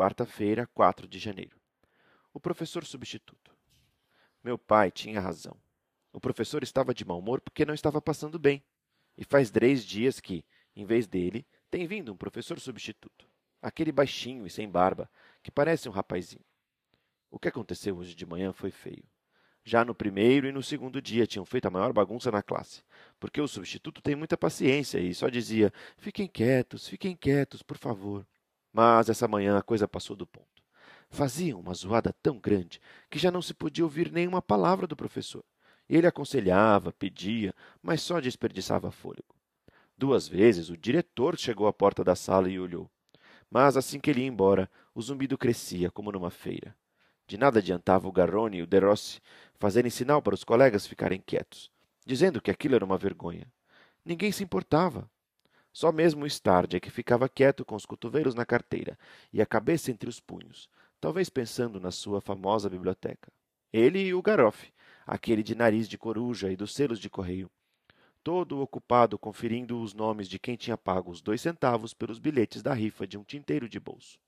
quarta-feira, 4 de janeiro. O professor substituto. Meu pai tinha razão. O professor estava de mau humor porque não estava passando bem. E faz três dias que, em vez dele, tem vindo um professor substituto. Aquele baixinho e sem barba, que parece um rapazinho. O que aconteceu hoje de manhã foi feio. Já no primeiro e no segundo dia tinham feito a maior bagunça na classe, porque o substituto tem muita paciência e só dizia: fiquem quietos, fiquem quietos, por favor. Mas essa manhã a coisa passou do ponto. Faziam uma zoada tão grande que já não se podia ouvir nenhuma palavra do professor. Ele aconselhava, pedia, mas só desperdiçava fôlego. Duas vezes o diretor chegou à porta da sala e olhou. Mas assim que ele ia embora, o zumbido crescia como numa feira. De nada adiantava o Garrone e o Derossi fazerem sinal para os colegas ficarem quietos, dizendo que aquilo era uma vergonha. Ninguém se importava. Só mesmo o Stardi é que ficava quieto com os cotovelos na carteira e a cabeça entre os punhos, talvez pensando na sua famosa biblioteca. Ele e o Garoff, aquele de nariz de coruja e dos selos de correio, todo ocupado conferindo os nomes de quem tinha pago os dois centavos pelos bilhetes da rifa de um tinteiro de bolso.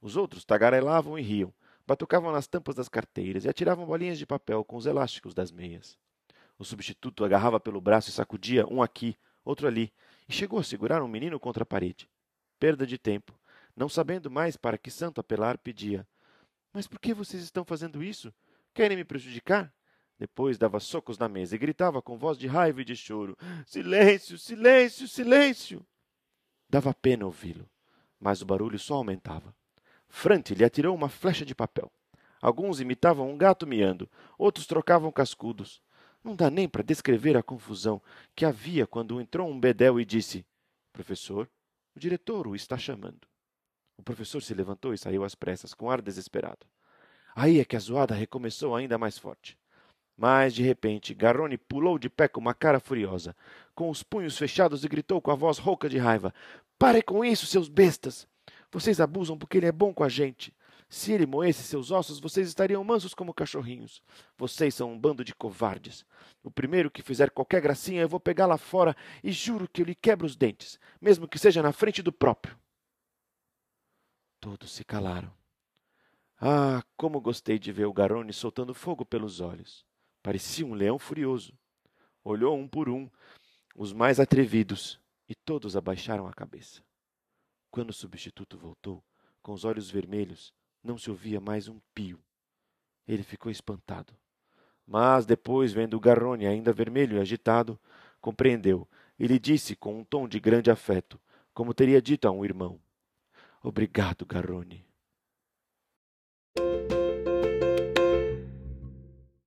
Os outros tagarelavam e riam, batucavam nas tampas das carteiras e atiravam bolinhas de papel com os elásticos das meias. O substituto agarrava pelo braço e sacudia um aqui, outro ali, e chegou a segurar um menino contra a parede. Perda de tempo. Não sabendo mais para que santo apelar, pedia: Mas por que vocês estão fazendo isso? Querem me prejudicar? Depois dava socos na mesa e gritava com voz de raiva e de choro: Silêncio, silêncio, silêncio! Dava pena ouvi-lo, mas o barulho só aumentava. Frante lhe atirou uma flecha de papel. Alguns imitavam um gato miando, outros trocavam cascudos. Não dá nem para descrever a confusão que havia quando entrou um bedel e disse: Professor, o diretor o está chamando. O professor se levantou e saiu às pressas, com ar desesperado. Aí é que a zoada recomeçou ainda mais forte. Mas, de repente, Garrone pulou de pé com uma cara furiosa, com os punhos fechados e gritou com a voz rouca de raiva: Pare com isso, seus bestas! Vocês abusam porque ele é bom com a gente. Se ele moesse seus ossos, vocês estariam mansos como cachorrinhos. Vocês são um bando de covardes. O primeiro que fizer qualquer gracinha, eu vou pegar lá fora e juro que eu lhe quebro os dentes, mesmo que seja na frente do próprio. Todos se calaram. Ah, como gostei de ver o Garone soltando fogo pelos olhos. Parecia um leão furioso. Olhou um por um, os mais atrevidos, e todos abaixaram a cabeça. Quando o substituto voltou, com os olhos vermelhos, não se ouvia mais um pio. Ele ficou espantado. Mas depois, vendo o Garrone ainda vermelho e agitado, compreendeu e lhe disse com um tom de grande afeto, como teria dito a um irmão: Obrigado, Garrone.